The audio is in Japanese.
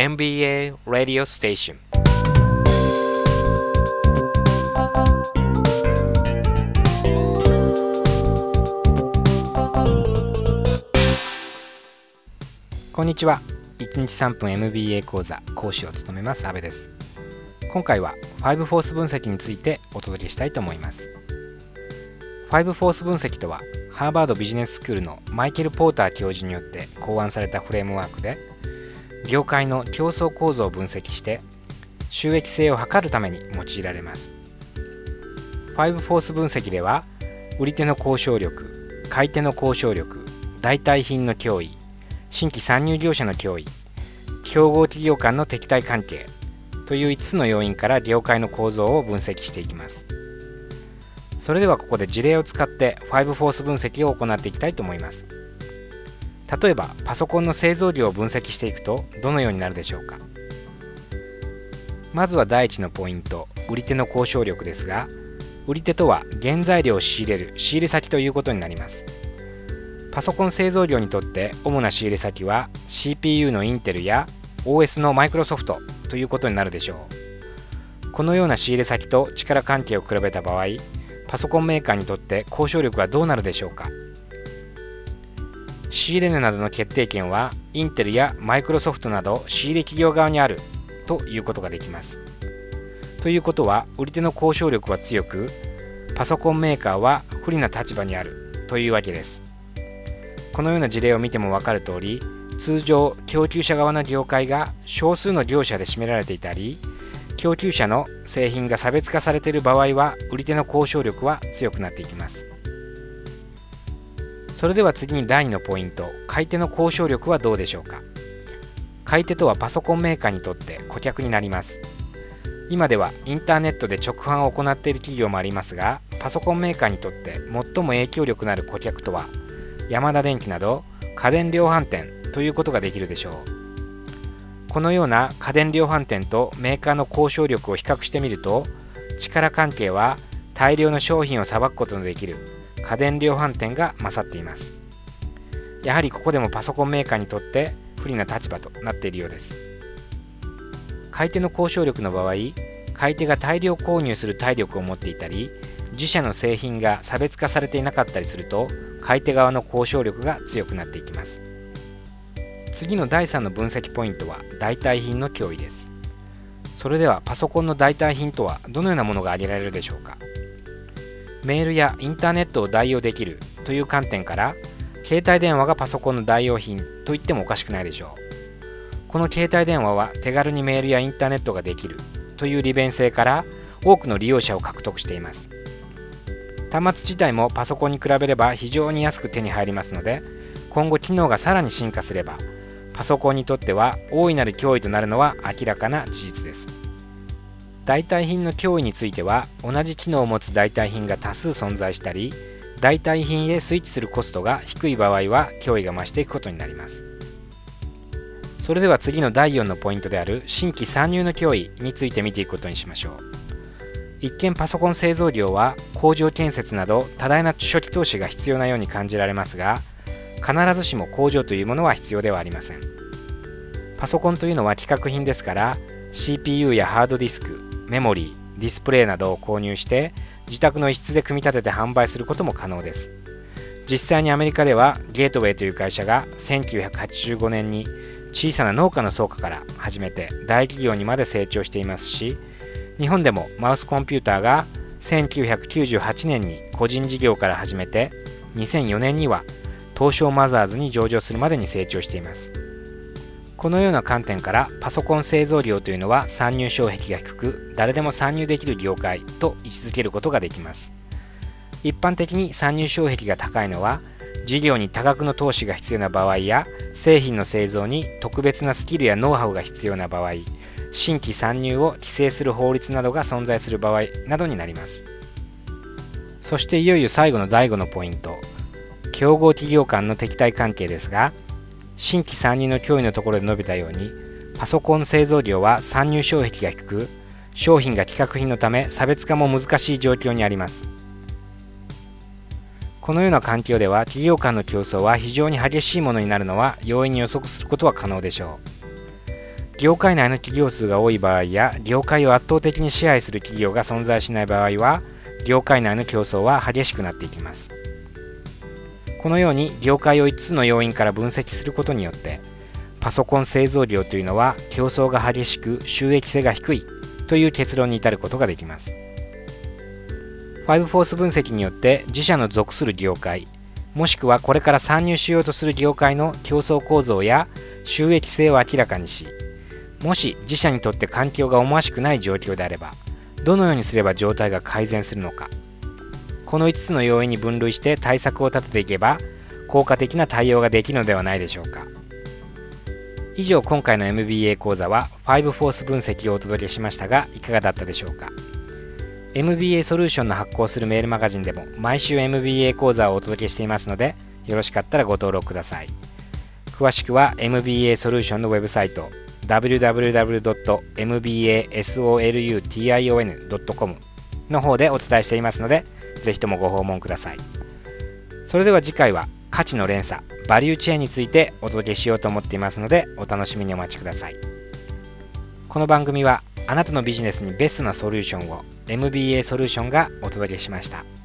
MBA Radio Station. こんにちは1日3分 MBA 講座講師を務めます阿部です今回は5フォース分析についてお届けしたいと思います5フォース分析とはハーバードビジネススクールのマイケル・ポーター教授によって考案されたフレームワークで業界の競争構造を分析して収益性を図るために用いられます。5フォース分析では売り手の交渉力買い手の交渉力代替品の脅威新規参入業者の脅威競合企業間の敵対関係という5つの要因から業界の構造を分析していきます。それではここで事例を使って5フォース分析を行っていきたいと思います。例えばパソコンの製造量を分析していくとどのようになるでしょうか？まずは第一のポイント売り手の交渉力ですが売り手とは原材料を仕入れる仕入れ先ということになります。パソコン製造業にとって主な仕入れ先は CPU のインテルや OS のマイクロソフトということになるでしょう。このような仕入れ先と力関係を比べた場合パソコンメーカーにとって交渉力はどうなるでしょうか？仕入れ値などの決定権はインテルやマイクロソフトなど仕入れ企業側にあるということができます。ということは売り手の交渉力は強くパソコンメーカーは不利な立場にあるというわけです。このような事例を見ても分かる通り通常供給者側の業界が少数の業者で占められていたり供給者の製品が差別化されている場合は売り手の交渉力は強くなっていきます。それでは次に第2のポイント。買い手の交渉力はどうでしょうか？買い手とはパソコンメーカーにとって顧客になります。今ではインターネットで直販を行っている企業もありますがパソコンメーカーにとって最も影響力のある顧客とはヤマダ電機など家電量販店ということができるでしょう。このような家電量販店とメーカーの交渉力を比較してみると力関係は大量の商品をさばくことのできる。家電量販店が勝っています。やはりここでもパソコンメーカーにとって不利な立場となっているようです。買い手の交渉力の場合買い手が大量購入する体力を持っていたり自社の製品が差別化されていなかったりすると買い手側の交渉力が強くなっていきます。次の第3の分析ポイントは代替品の脅威です。それではパソコンの代替品とはどのようなものが挙げられるでしょうか？メールやインターネットを代用できるという観点から携帯電話がパソコンの代用品と言ってもおかしくないでしょう。この携帯電話は手軽にメールやインターネットができるという利便性から多くの利用者を獲得しています。端末自体もパソコンに比べれば非常に安く手に入りますので今後機能がさらに進化すればパソコンにとっては大いなる脅威となるのは明らかな事実です。代替品の脅威については同じ機能を持つ代替品が多数存在したり代替品へスイッチするコストが低い場合は脅威が増していくことになります。それでは次の第4のポイントである新規参入の脅威について見ていくことにしましょう。一見パソコン製造業は工場建設など多大な初期投資が必要なように感じられますが必ずしも工場というものは必要ではありません。パソコンというのは規格品ですから CPU やハードディスクメモリーディスプレイなどを購入して自宅の一室で組み立てて販売することも可能です。実際にアメリカではゲートウェイという会社が1985年に小さな農家の倉庫から始めて大企業にまで成長していますし日本でもマウスコンピューターが1998年に個人事業から始めて2004年には東証マザーズに上場するまでに成長しています。このような観点からパソコン製造業というのは参入障壁が低く誰でも参入できる業界と位置づけることができます。一般的に参入障壁が高いのは事業に多額の投資が必要な場合や製品の製造に特別なスキルやノウハウが必要な場合新規参入を規制する法律などが存在する場合などになります。そしていよいよ最後の第5のポイント競合企業間の敵対関係ですが新規参入の脅威のところで述べたようにパソコン製造業は参入障壁が低く商品が規格品のため差別化も難しい状況にあります。このような環境では企業間の競争は非常に激しいものになるのは容易に予測することは可能でしょう。業界内の企業数が多い場合や業界を圧倒的に支配する企業が存在しない場合は業界内の競争は激しくなっていきます。このように業界を5つの要因から分析することによってパソコン製造業というのは競争が激しく収益性が低いという結論に至ることができます。5フォース分析によって自社の属する業界もしくはこれから参入しようとする業界の競争構造や収益性を明らかにしもし自社にとって環境が思わしくない状況であればどのようにすれば状態が改善するのかこの5つの要因に分類して対策を立てていけば効果的な対応ができるのではないでしょうか。以上今回の MBA 講座は5フォース分析をお届けしましたがいかがだったでしょうか。MBA ソリューションの発行するメールマガジンでも毎週 MBA 講座をお届けしていますのでよろしかったらご登録ください。詳しくは MBA ソリューションのウェブサイト www.mbasolution.com の方でお伝えしていますのでぜひともご訪問くださいそれでは次回は価値の連鎖バリューチェーンについてお届けしようと思っていますのでお楽しみにお待ちくださいこの番組はあなたのビジネスにベストなソリューションを MBA ソリューションがお届けしました。